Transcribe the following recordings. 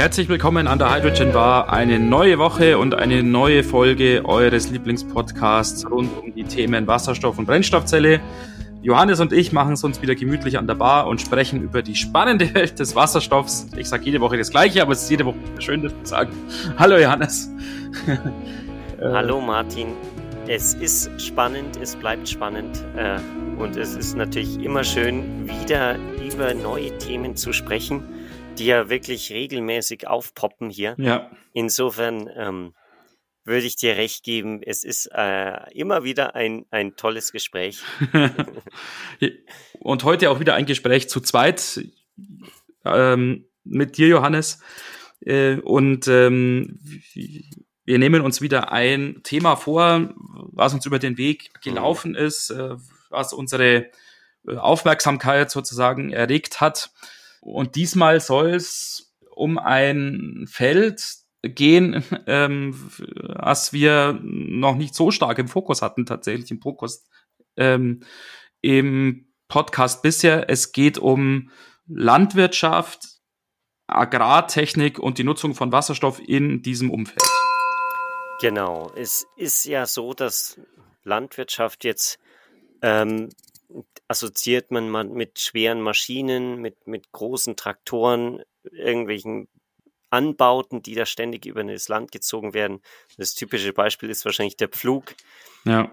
Herzlich willkommen an der Hydrogen Bar. Eine neue Woche und eine neue Folge eures Lieblingspodcasts rund um die Themen Wasserstoff und Brennstoffzelle. Johannes und ich machen es uns wieder gemütlich an der Bar und sprechen über die spannende Welt des Wasserstoffs. Ich sage jede Woche das Gleiche, aber es ist jede Woche schön, das zu sagen. Hallo Johannes. Hallo Martin. Es ist spannend, es bleibt spannend äh, und es ist natürlich immer schön, wieder über neue Themen zu sprechen, die ja wirklich regelmäßig aufpoppen hier. Ja. Insofern ähm, würde ich dir recht geben, es ist äh, immer wieder ein, ein tolles Gespräch. und heute auch wieder ein Gespräch zu zweit ähm, mit dir, Johannes. Äh, und ähm, wir nehmen uns wieder ein Thema vor, was uns über den Weg gelaufen ist, äh, was unsere Aufmerksamkeit sozusagen erregt hat. Und diesmal soll es um ein Feld gehen, ähm, was wir noch nicht so stark im Fokus hatten, tatsächlich im Fokus ähm, im Podcast bisher. Es geht um Landwirtschaft, Agrartechnik und die Nutzung von Wasserstoff in diesem Umfeld. Genau, es ist ja so, dass Landwirtschaft jetzt ähm, assoziiert man mit schweren Maschinen, mit, mit großen Traktoren, irgendwelchen Anbauten, die da ständig über das Land gezogen werden. Das typische Beispiel ist wahrscheinlich der Pflug. Ja.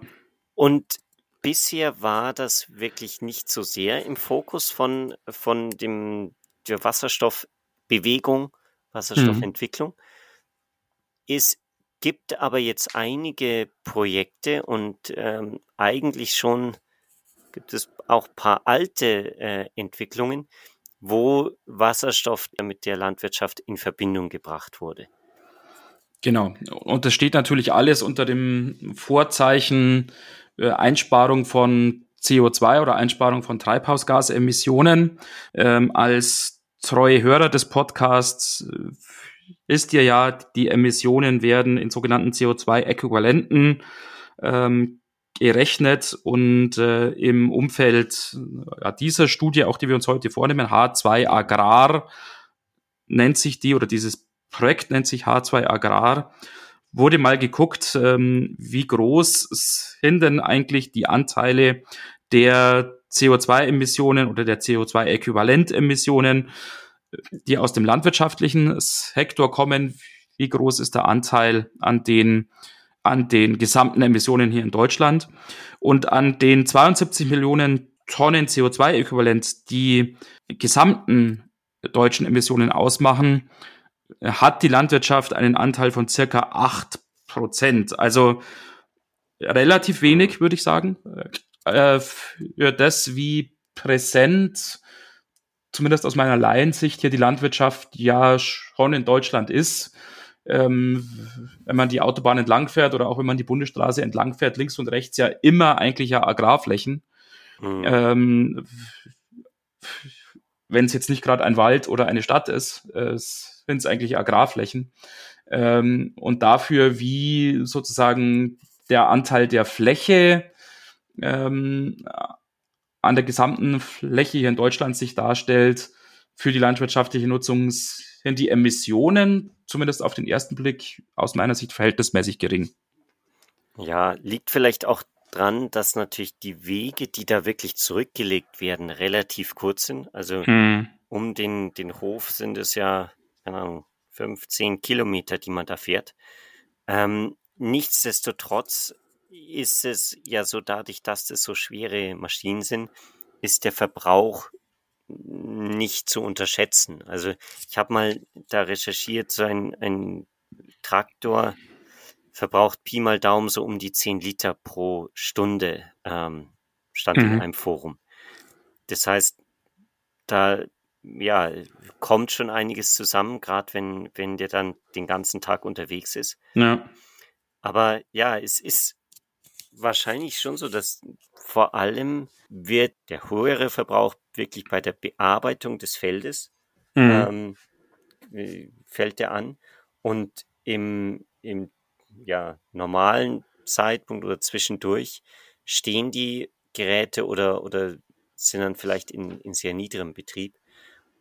Und bisher war das wirklich nicht so sehr im Fokus von, von dem, der Wasserstoffbewegung, Wasserstoffentwicklung. Mhm. Es gibt aber jetzt einige Projekte und ähm, eigentlich schon gibt es auch ein paar alte äh, Entwicklungen, wo Wasserstoff mit der Landwirtschaft in Verbindung gebracht wurde. Genau. Und das steht natürlich alles unter dem Vorzeichen äh, Einsparung von CO2 oder Einsparung von Treibhausgasemissionen. Ähm, als treue Hörer des Podcasts äh, ist dir ja, die Emissionen werden in sogenannten CO2-Äquivalenten ähm, gerechnet und äh, im Umfeld ja, dieser Studie, auch die wir uns heute vornehmen, H2 Agrar nennt sich die oder dieses Projekt nennt sich H2 Agrar, wurde mal geguckt, ähm, wie groß sind denn eigentlich die Anteile der CO2-Emissionen oder der CO2-Äquivalent-Emissionen die aus dem landwirtschaftlichen Sektor kommen. Wie groß ist der Anteil an den, an den gesamten Emissionen hier in Deutschland? Und an den 72 Millionen Tonnen CO2-Äquivalent, die gesamten deutschen Emissionen ausmachen, hat die Landwirtschaft einen Anteil von circa acht Prozent. Also relativ wenig, würde ich sagen, äh, für das, wie präsent zumindest aus meiner Laiensicht hier die Landwirtschaft ja schon in Deutschland ist. Ähm, wenn man die Autobahn entlang fährt oder auch wenn man die Bundesstraße entlang fährt, links und rechts ja immer eigentlich ja Agrarflächen. Mhm. Ähm, wenn es jetzt nicht gerade ein Wald oder eine Stadt ist, äh, sind es eigentlich Agrarflächen. Ähm, und dafür, wie sozusagen der Anteil der Fläche ähm, an der gesamten Fläche hier in Deutschland sich darstellt für die landwirtschaftliche Nutzung, sind die Emissionen zumindest auf den ersten Blick aus meiner Sicht verhältnismäßig gering. Ja, liegt vielleicht auch dran, dass natürlich die Wege, die da wirklich zurückgelegt werden, relativ kurz sind. Also hm. um den, den Hof sind es ja, keine Ahnung, 15 Kilometer, die man da fährt. Ähm, nichtsdestotrotz ist es ja so, dadurch, dass das so schwere Maschinen sind, ist der Verbrauch nicht zu unterschätzen. Also ich habe mal da recherchiert, so ein, ein Traktor verbraucht Pi mal Daumen so um die 10 Liter pro Stunde, ähm, stand mhm. in einem Forum. Das heißt, da ja, kommt schon einiges zusammen, gerade wenn, wenn der dann den ganzen Tag unterwegs ist. Ja. Aber ja, es ist wahrscheinlich schon so, dass vor allem wird der höhere Verbrauch wirklich bei der Bearbeitung des Feldes mhm. ähm, äh, fällt der an und im, im ja, normalen Zeitpunkt oder zwischendurch stehen die Geräte oder, oder sind dann vielleicht in, in sehr niedrigem Betrieb.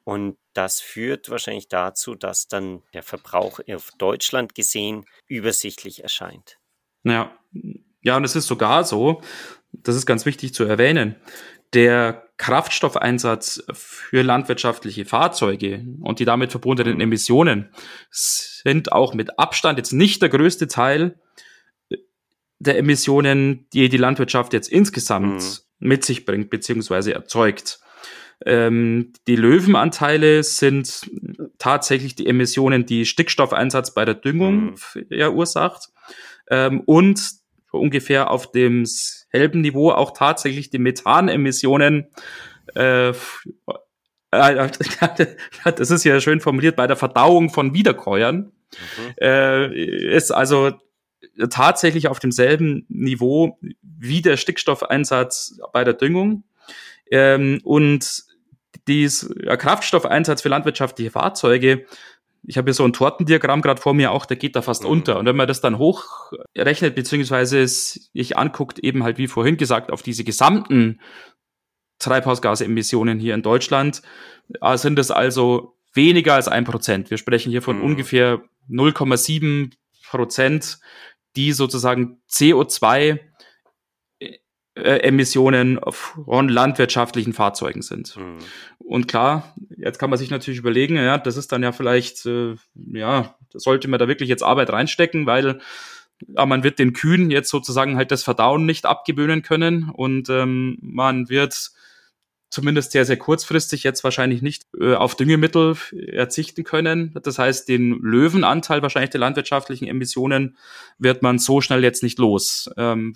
Und das führt wahrscheinlich dazu, dass dann der Verbrauch auf Deutschland gesehen übersichtlich erscheint. Ja, ja, und es ist sogar so, das ist ganz wichtig zu erwähnen, der Kraftstoffeinsatz für landwirtschaftliche Fahrzeuge und die damit verbundenen Emissionen sind auch mit Abstand jetzt nicht der größte Teil der Emissionen, die die Landwirtschaft jetzt insgesamt mhm. mit sich bringt beziehungsweise erzeugt. Ähm, die Löwenanteile sind tatsächlich die Emissionen, die Stickstoffeinsatz bei der Düngung mhm. verursacht ähm, und ungefähr auf demselben Niveau auch tatsächlich die Methanemissionen äh, äh das ist ja schön formuliert, bei der Verdauung von Wiederkäuern, mhm. äh, ist also tatsächlich auf demselben Niveau wie der Stickstoffeinsatz bei der Düngung. Ähm, und dies Kraftstoffeinsatz für landwirtschaftliche Fahrzeuge, ich habe hier so ein Tortendiagramm gerade vor mir auch, der geht da fast mhm. unter. Und wenn man das dann hochrechnet, beziehungsweise sich anguckt, eben halt wie vorhin gesagt, auf diese gesamten Treibhausgasemissionen hier in Deutschland, äh, sind es also weniger als ein Prozent. Wir sprechen hier von mhm. ungefähr 0,7 Prozent, die sozusagen CO2 äh, Emissionen von landwirtschaftlichen Fahrzeugen sind. Mhm. Und klar, jetzt kann man sich natürlich überlegen, ja, das ist dann ja vielleicht, äh, ja, sollte man da wirklich jetzt Arbeit reinstecken, weil ja, man wird den Kühen jetzt sozusagen halt das Verdauen nicht abgewöhnen können und ähm, man wird zumindest sehr, sehr kurzfristig jetzt wahrscheinlich nicht äh, auf Düngemittel erzichten können. Das heißt, den Löwenanteil wahrscheinlich der landwirtschaftlichen Emissionen wird man so schnell jetzt nicht los. Ähm,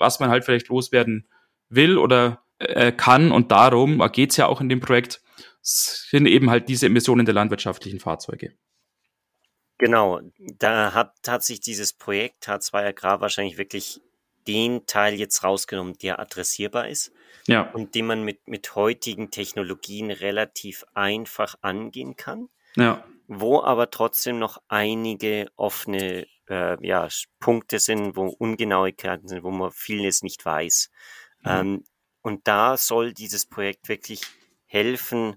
was man halt vielleicht loswerden will oder äh, kann. Und darum geht es ja auch in dem Projekt, sind eben halt diese Emissionen der landwirtschaftlichen Fahrzeuge. Genau, da hat, hat sich dieses Projekt H2 Agrar wahrscheinlich wirklich den Teil jetzt rausgenommen, der adressierbar ist ja. und den man mit, mit heutigen Technologien relativ einfach angehen kann. Ja. Wo aber trotzdem noch einige offene äh, ja, Punkte sind, wo Ungenauigkeiten sind, wo man vieles nicht weiß. Mhm. Ähm, und da soll dieses Projekt wirklich helfen,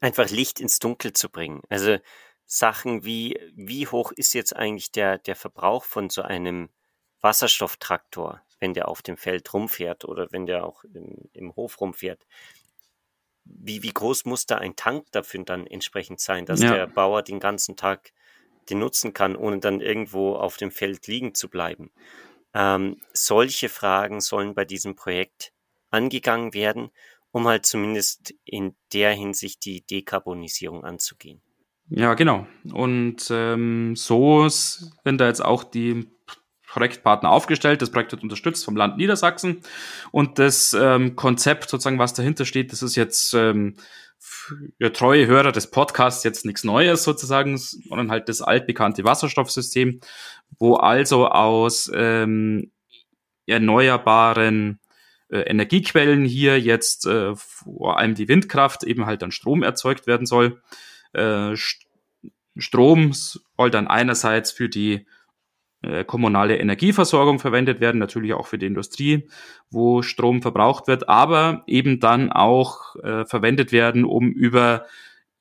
einfach Licht ins Dunkel zu bringen. Also Sachen wie, wie hoch ist jetzt eigentlich der, der Verbrauch von so einem Wasserstofftraktor, wenn der auf dem Feld rumfährt oder wenn der auch im, im Hof rumfährt? Wie, wie groß muss da ein Tank dafür dann entsprechend sein, dass ja. der Bauer den ganzen Tag den nutzen kann, ohne dann irgendwo auf dem Feld liegen zu bleiben. Ähm, solche Fragen sollen bei diesem Projekt angegangen werden, um halt zumindest in der Hinsicht die Dekarbonisierung anzugehen. Ja, genau. Und ähm, so sind da jetzt auch die Projektpartner aufgestellt. Das Projekt wird unterstützt vom Land Niedersachsen. Und das ähm, Konzept, sozusagen, was dahinter steht, das ist jetzt ähm, für treue Hörer des Podcasts jetzt nichts Neues sozusagen, sondern halt das altbekannte Wasserstoffsystem, wo also aus ähm, erneuerbaren äh, Energiequellen hier jetzt äh, vor allem die Windkraft eben halt dann Strom erzeugt werden soll. Äh, Strom soll dann einerseits für die kommunale Energieversorgung verwendet werden, natürlich auch für die Industrie, wo Strom verbraucht wird, aber eben dann auch äh, verwendet werden, um über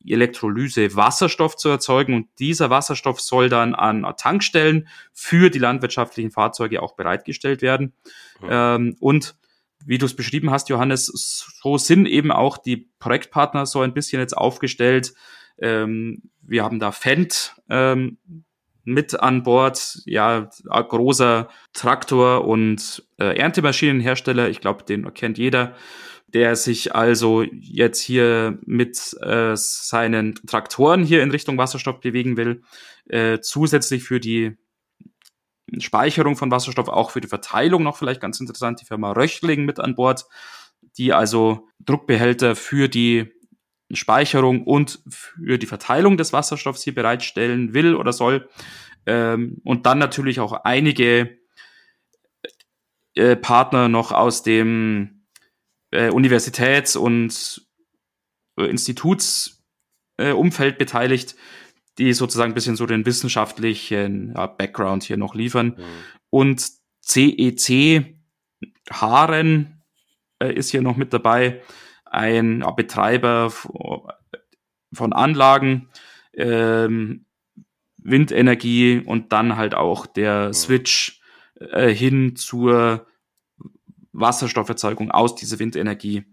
Elektrolyse Wasserstoff zu erzeugen und dieser Wasserstoff soll dann an Tankstellen für die landwirtschaftlichen Fahrzeuge auch bereitgestellt werden. Mhm. Ähm, und wie du es beschrieben hast, Johannes, so sind eben auch die Projektpartner so ein bisschen jetzt aufgestellt. Ähm, wir haben da Fendt, ähm, mit an Bord. Ja, großer Traktor- und äh, Erntemaschinenhersteller. Ich glaube, den kennt jeder der sich also jetzt hier mit äh, seinen Traktoren hier in Richtung Wasserstoff bewegen will, äh, zusätzlich für die Speicherung von Wasserstoff, auch für die Verteilung noch vielleicht ganz interessant, die Firma Röchling mit an Bord, die also Druckbehälter für die Speicherung und für die Verteilung des Wasserstoffs hier bereitstellen will oder soll. Ähm, und dann natürlich auch einige äh, Partner noch aus dem äh, Universitäts- und äh, Institutsumfeld beteiligt, die sozusagen ein bisschen so den wissenschaftlichen ja, Background hier noch liefern. Mhm. Und CEC Haaren äh, ist hier noch mit dabei, ein Betreiber von Anlagen, ähm, Windenergie und dann halt auch der Switch äh, hin zur Wasserstofferzeugung aus dieser Windenergie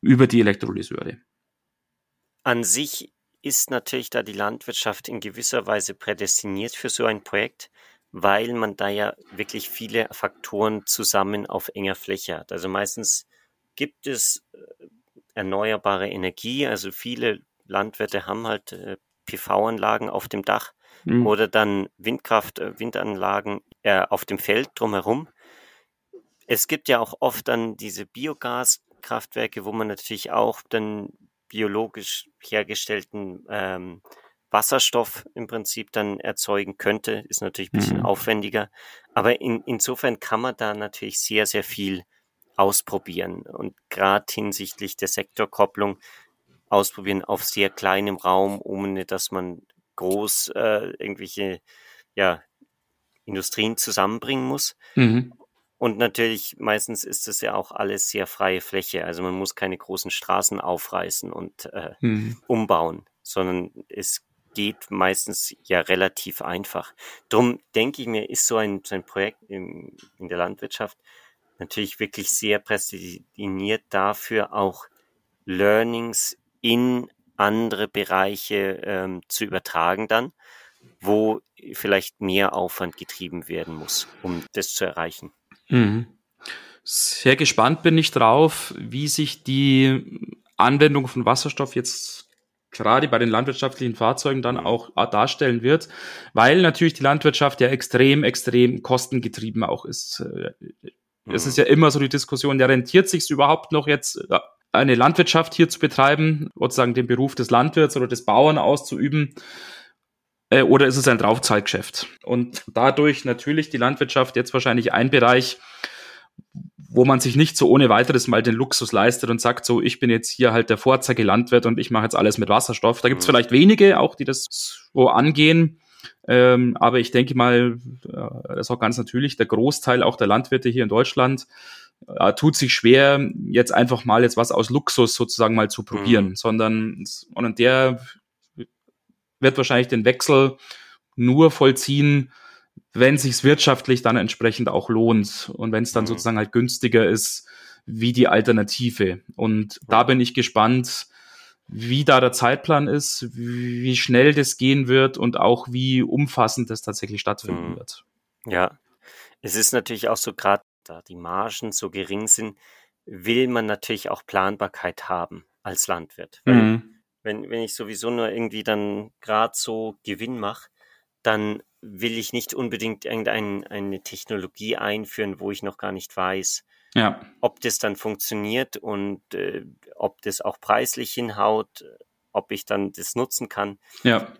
über die Elektrolyseure. An sich ist natürlich da die Landwirtschaft in gewisser Weise prädestiniert für so ein Projekt, weil man da ja wirklich viele Faktoren zusammen auf enger Fläche hat. Also meistens gibt es äh, erneuerbare Energie, also viele Landwirte haben halt äh, PV-Anlagen auf dem Dach mhm. oder dann Windkraft, äh, Windanlagen äh, auf dem Feld drumherum. Es gibt ja auch oft dann diese Biogaskraftwerke, wo man natürlich auch dann biologisch hergestellten ähm, Wasserstoff im Prinzip dann erzeugen könnte, ist natürlich ein bisschen mhm. aufwendiger. Aber in, insofern kann man da natürlich sehr, sehr viel ausprobieren und gerade hinsichtlich der Sektorkopplung ausprobieren auf sehr kleinem Raum, ohne dass man groß äh, irgendwelche ja, Industrien zusammenbringen muss. Mhm. Und natürlich, meistens ist es ja auch alles sehr freie Fläche. Also man muss keine großen Straßen aufreißen und äh, mhm. umbauen, sondern es geht meistens ja relativ einfach. Drum denke ich mir, ist so ein, so ein Projekt in, in der Landwirtschaft natürlich wirklich sehr prädestiniert dafür, auch Learnings in andere Bereiche ähm, zu übertragen dann, wo vielleicht mehr Aufwand getrieben werden muss, um das zu erreichen. Mhm. Sehr gespannt bin ich drauf, wie sich die Anwendung von Wasserstoff jetzt gerade bei den landwirtschaftlichen Fahrzeugen dann mhm. auch darstellen wird, weil natürlich die Landwirtschaft ja extrem, extrem kostengetrieben auch ist. Äh, es ist mhm. ja immer so die Diskussion, ja, rentiert sich überhaupt noch jetzt eine Landwirtschaft hier zu betreiben, sozusagen den Beruf des Landwirts oder des Bauern auszuüben? Äh, oder ist es ein Draufzahlgeschäft? Und dadurch natürlich die Landwirtschaft jetzt wahrscheinlich ein Bereich, wo man sich nicht so ohne weiteres mal den Luxus leistet und sagt, so, ich bin jetzt hier halt der Vorzeige-Landwirt und ich mache jetzt alles mit Wasserstoff. Da gibt es mhm. vielleicht wenige auch, die das so angehen. Ähm, aber ich denke mal, äh, das ist auch ganz natürlich, der Großteil auch der Landwirte hier in Deutschland äh, tut sich schwer, jetzt einfach mal jetzt was aus Luxus sozusagen mal zu probieren, mhm. sondern und der wird wahrscheinlich den Wechsel nur vollziehen, wenn sich's wirtschaftlich dann entsprechend auch lohnt und wenn es dann mhm. sozusagen halt günstiger ist wie die Alternative. Und da bin ich gespannt, wie da der Zeitplan ist, wie schnell das gehen wird und auch wie umfassend das tatsächlich stattfinden mhm. wird. Ja, es ist natürlich auch so, gerade da die Margen so gering sind, will man natürlich auch Planbarkeit haben als Landwirt. Mhm wenn, wenn ich sowieso nur irgendwie dann gerade so Gewinn mache, dann will ich nicht unbedingt irgendeine Technologie einführen, wo ich noch gar nicht weiß, ja. ob das dann funktioniert und äh, ob das auch preislich hinhaut, ob ich dann das nutzen kann. Ja.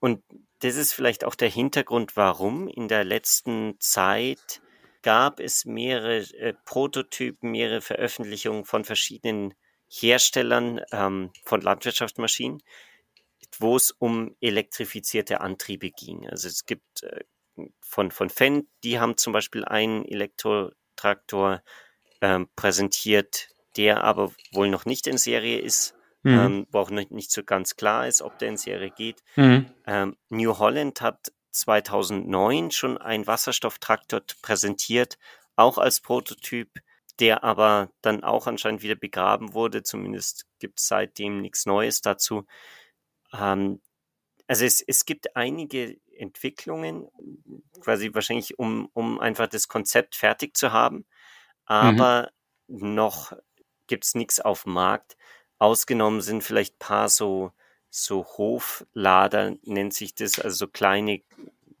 Und das ist vielleicht auch der Hintergrund, warum in der letzten Zeit gab es mehrere äh, Prototypen, mehrere Veröffentlichungen von verschiedenen Herstellern ähm, von Landwirtschaftsmaschinen, wo es um elektrifizierte Antriebe ging. Also es gibt äh, von, von Fendt, die haben zum Beispiel einen Elektrotraktor ähm, präsentiert, der aber wohl noch nicht in Serie ist, mhm. ähm, wo auch nicht, nicht, so ganz klar ist, ob der in Serie geht. Mhm. Ähm, New Holland hat 2009 schon einen Wasserstofftraktor präsentiert, auch als Prototyp der aber dann auch anscheinend wieder begraben wurde. Zumindest gibt es seitdem nichts Neues dazu. Ähm, also es, es gibt einige Entwicklungen, quasi wahrscheinlich, um, um einfach das Konzept fertig zu haben. Mhm. Aber mhm. noch gibt es nichts auf dem Markt. Ausgenommen sind vielleicht ein paar so, so Hoflader, nennt sich das, also so kleine,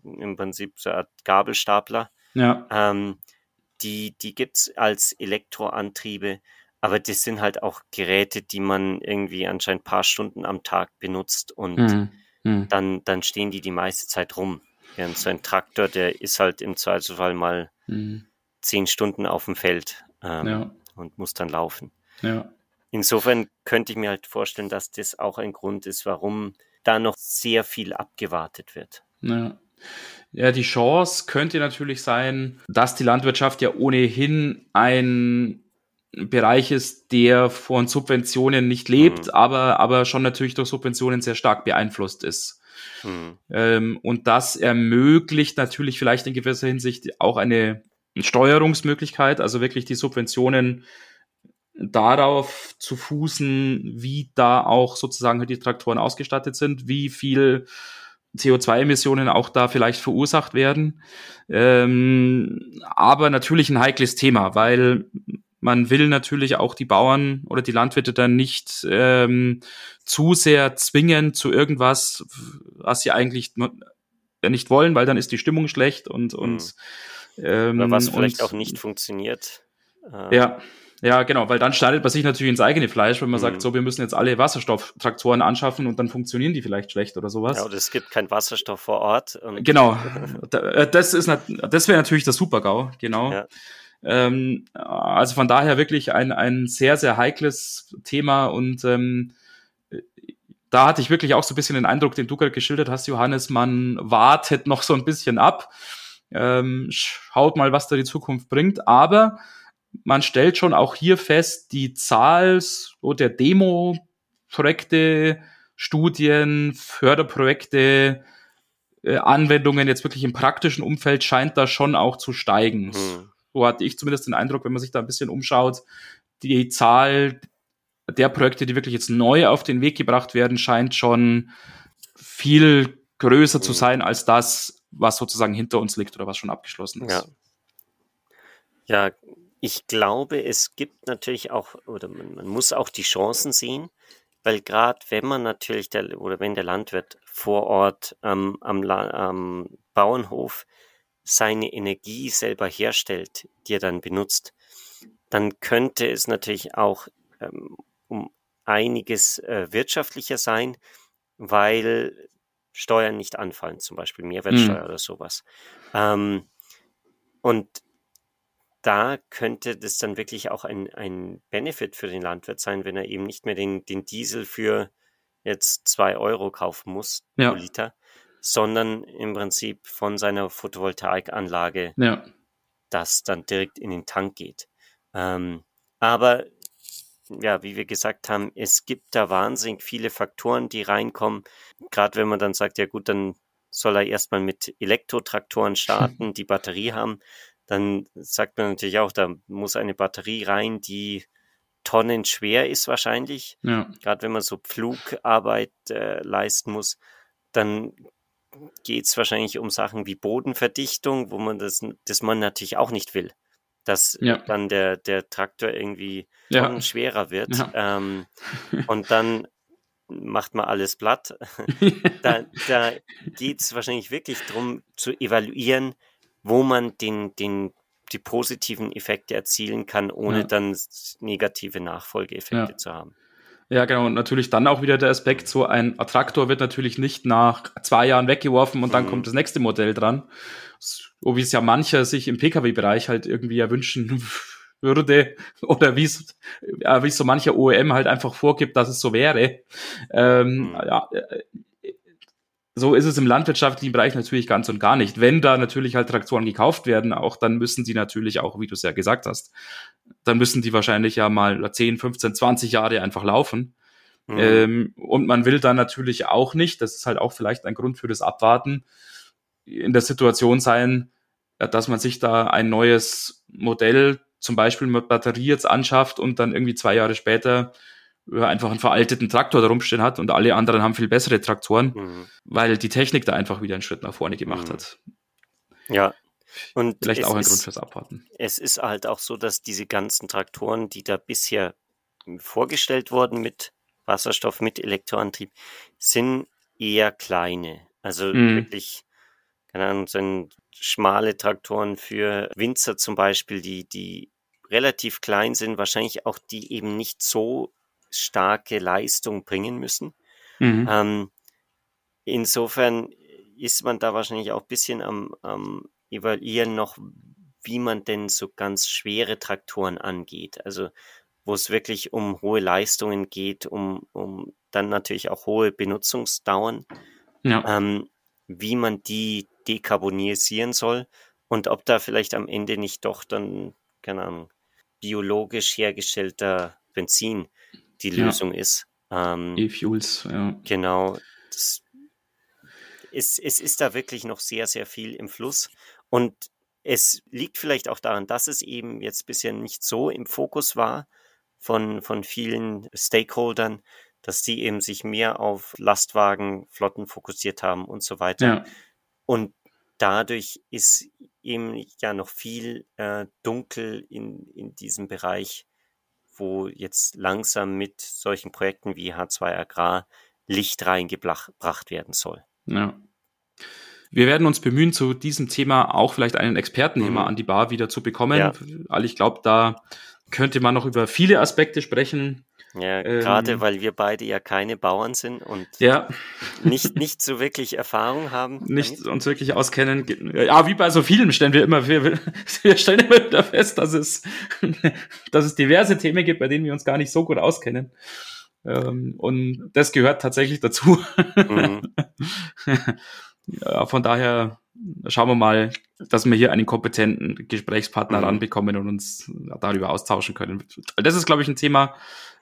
im Prinzip so eine Art Gabelstapler. Ja. Ähm, die, die gibt's als Elektroantriebe, aber das sind halt auch Geräte, die man irgendwie anscheinend paar Stunden am Tag benutzt und mhm. Mhm. Dann, dann stehen die die meiste Zeit rum. Während so ein Traktor, der ist halt im Zweifelsfall mal mhm. zehn Stunden auf dem Feld ähm, ja. und muss dann laufen. Ja. Insofern könnte ich mir halt vorstellen, dass das auch ein Grund ist, warum da noch sehr viel abgewartet wird. Ja. Ja, die Chance könnte natürlich sein, dass die Landwirtschaft ja ohnehin ein Bereich ist, der von Subventionen nicht lebt, mhm. aber, aber schon natürlich durch Subventionen sehr stark beeinflusst ist. Mhm. Ähm, und das ermöglicht natürlich vielleicht in gewisser Hinsicht auch eine Steuerungsmöglichkeit, also wirklich die Subventionen darauf zu fußen, wie da auch sozusagen halt die Traktoren ausgestattet sind, wie viel CO2-Emissionen auch da vielleicht verursacht werden. Ähm, aber natürlich ein heikles Thema, weil man will natürlich auch die Bauern oder die Landwirte dann nicht ähm, zu sehr zwingen zu irgendwas, was sie eigentlich nicht wollen, weil dann ist die Stimmung schlecht und, und mhm. ähm, oder was vielleicht und, auch nicht funktioniert. Äh, ja. Ja, genau, weil dann schneidet man sich natürlich ins eigene Fleisch, wenn man mhm. sagt, so, wir müssen jetzt alle Wasserstofftraktoren anschaffen und dann funktionieren die vielleicht schlecht oder sowas. Ja, oder es gibt keinen Wasserstoff vor Ort. genau, äh, das ist, das wäre natürlich das Super-GAU, genau. Ja. Ähm, also von daher wirklich ein, ein sehr, sehr heikles Thema und ähm, da hatte ich wirklich auch so ein bisschen den Eindruck, den du gerade geschildert hast, Johannes, man wartet noch so ein bisschen ab, ähm, schaut mal, was da die Zukunft bringt, aber man stellt schon auch hier fest, die Zahl so der Demo-Projekte, Studien, Förderprojekte, äh, Anwendungen jetzt wirklich im praktischen Umfeld scheint da schon auch zu steigen. Hm. So hatte ich zumindest den Eindruck, wenn man sich da ein bisschen umschaut, die Zahl der Projekte, die wirklich jetzt neu auf den Weg gebracht werden, scheint schon viel größer zu hm. sein als das, was sozusagen hinter uns liegt oder was schon abgeschlossen ist. Ja, ja ich glaube, es gibt natürlich auch, oder man, man muss auch die Chancen sehen, weil gerade wenn man natürlich, der, oder wenn der Landwirt vor Ort ähm, am, am Bauernhof seine Energie selber herstellt, die er dann benutzt, dann könnte es natürlich auch ähm, um einiges äh, wirtschaftlicher sein, weil Steuern nicht anfallen, zum Beispiel Mehrwertsteuer mhm. oder sowas. Ähm, und da könnte das dann wirklich auch ein, ein Benefit für den Landwirt sein, wenn er eben nicht mehr den, den Diesel für jetzt zwei Euro kaufen muss ja. pro Liter, sondern im Prinzip von seiner Photovoltaikanlage ja. das dann direkt in den Tank geht. Ähm, aber ja, wie wir gesagt haben, es gibt da wahnsinnig viele Faktoren, die reinkommen. Gerade wenn man dann sagt, ja gut, dann soll er erstmal mit Elektrotraktoren starten, die Batterie haben dann sagt man natürlich auch, da muss eine Batterie rein, die Tonnen schwer ist wahrscheinlich. Ja. Gerade wenn man so Pflugarbeit äh, leisten muss, dann geht es wahrscheinlich um Sachen wie Bodenverdichtung, wo man das, das man natürlich auch nicht will. Dass ja. dann der, der Traktor irgendwie ja. schwerer wird. Ja. Ähm, und dann macht man alles platt. da da geht es wahrscheinlich wirklich darum zu evaluieren, wo man den, den, die positiven Effekte erzielen kann, ohne dann negative Nachfolgeeffekte zu haben. Ja, genau. Und natürlich dann auch wieder der Aspekt, so ein Attraktor wird natürlich nicht nach zwei Jahren weggeworfen und dann mhm. kommt das nächste Modell dran. So wie es ja mancher sich im Pkw-Bereich halt irgendwie erwünschen würde oder wie es, ja, wie so mancher OEM halt einfach vorgibt, dass es so wäre. Ähm, mhm. ja, äh, so ist es im landwirtschaftlichen Bereich natürlich ganz und gar nicht. Wenn da natürlich halt Traktoren gekauft werden, auch dann müssen die natürlich auch, wie du es ja gesagt hast, dann müssen die wahrscheinlich ja mal 10, 15, 20 Jahre einfach laufen. Mhm. Ähm, und man will dann natürlich auch nicht, das ist halt auch vielleicht ein Grund für das Abwarten, in der Situation sein, dass man sich da ein neues Modell zum Beispiel mit Batterie jetzt anschafft und dann irgendwie zwei Jahre später einfach einen veralteten Traktor da rumstehen hat und alle anderen haben viel bessere Traktoren, mhm. weil die Technik da einfach wieder einen Schritt nach vorne gemacht mhm. hat. Ja. Und vielleicht auch ein ist, Grund fürs Abwarten. Es ist halt auch so, dass diese ganzen Traktoren, die da bisher vorgestellt wurden mit Wasserstoff, mit Elektroantrieb, sind eher kleine. Also mhm. wirklich, keine Ahnung, sind schmale Traktoren für Winzer zum Beispiel, die, die relativ klein sind, wahrscheinlich auch die eben nicht so starke Leistung bringen müssen. Mhm. Ähm, insofern ist man da wahrscheinlich auch ein bisschen am, am Evaluieren noch, wie man denn so ganz schwere Traktoren angeht. Also wo es wirklich um hohe Leistungen geht, um, um dann natürlich auch hohe Benutzungsdauern, ja. ähm, wie man die dekarbonisieren soll und ob da vielleicht am Ende nicht doch dann, keine Ahnung, biologisch hergestellter Benzin die Lösung ja. ist. Ähm, E-Fuels, ja. Genau. Das, es, es ist da wirklich noch sehr, sehr viel im Fluss. Und es liegt vielleicht auch daran, dass es eben jetzt bisher nicht so im Fokus war von, von vielen Stakeholdern, dass die eben sich mehr auf Lastwagenflotten fokussiert haben und so weiter. Ja. Und dadurch ist eben ja noch viel äh, dunkel in, in diesem Bereich, wo jetzt langsam mit solchen Projekten wie H2 Agrar Licht reingebracht werden soll. Ja. Wir werden uns bemühen, zu diesem Thema auch vielleicht einen Experten mhm. an die Bar wieder zu bekommen. Ja. Weil ich glaube, da könnte man noch über viele Aspekte sprechen. Ja, ähm, gerade weil wir beide ja keine Bauern sind und ja. nicht, nicht so wirklich Erfahrung haben. Nicht damit. uns wirklich auskennen. Ja, wie bei so vielen stellen wir immer, wir, wir stellen immer wieder fest, dass es, dass es diverse Themen gibt, bei denen wir uns gar nicht so gut auskennen. Ähm, und das gehört tatsächlich dazu. Mhm. ja, von daher schauen wir mal, dass wir hier einen kompetenten Gesprächspartner mhm. ranbekommen und uns darüber austauschen können. Das ist, glaube ich, ein Thema,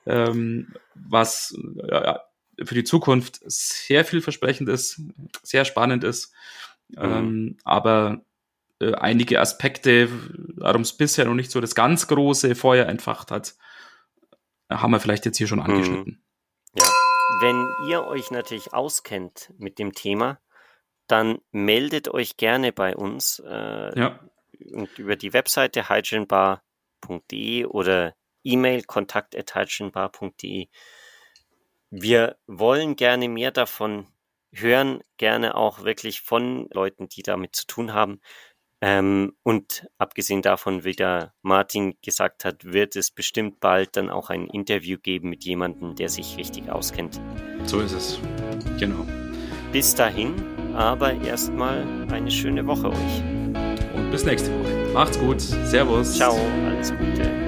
ähm, was ja, für die Zukunft sehr vielversprechend ist, sehr spannend ist, mhm. ähm, aber äh, einige Aspekte, warum es bisher noch nicht so das ganz große Feuer entfacht hat, haben wir vielleicht jetzt hier schon mhm. angeschnitten. Ja, wenn ihr euch natürlich auskennt mit dem Thema, dann meldet euch gerne bei uns äh, ja. und über die Webseite hydrogenbar.de oder E-Mail kontakt.hydrogenbar.de. Wir wollen gerne mehr davon hören, gerne auch wirklich von Leuten, die damit zu tun haben. Ähm, und abgesehen davon, wie der Martin gesagt hat, wird es bestimmt bald dann auch ein Interview geben mit jemandem, der sich richtig auskennt. So ist es. Genau. Bis dahin, aber erstmal eine schöne Woche euch. Und bis nächste Woche. Macht's gut. Servus. Ciao. Alles Gute.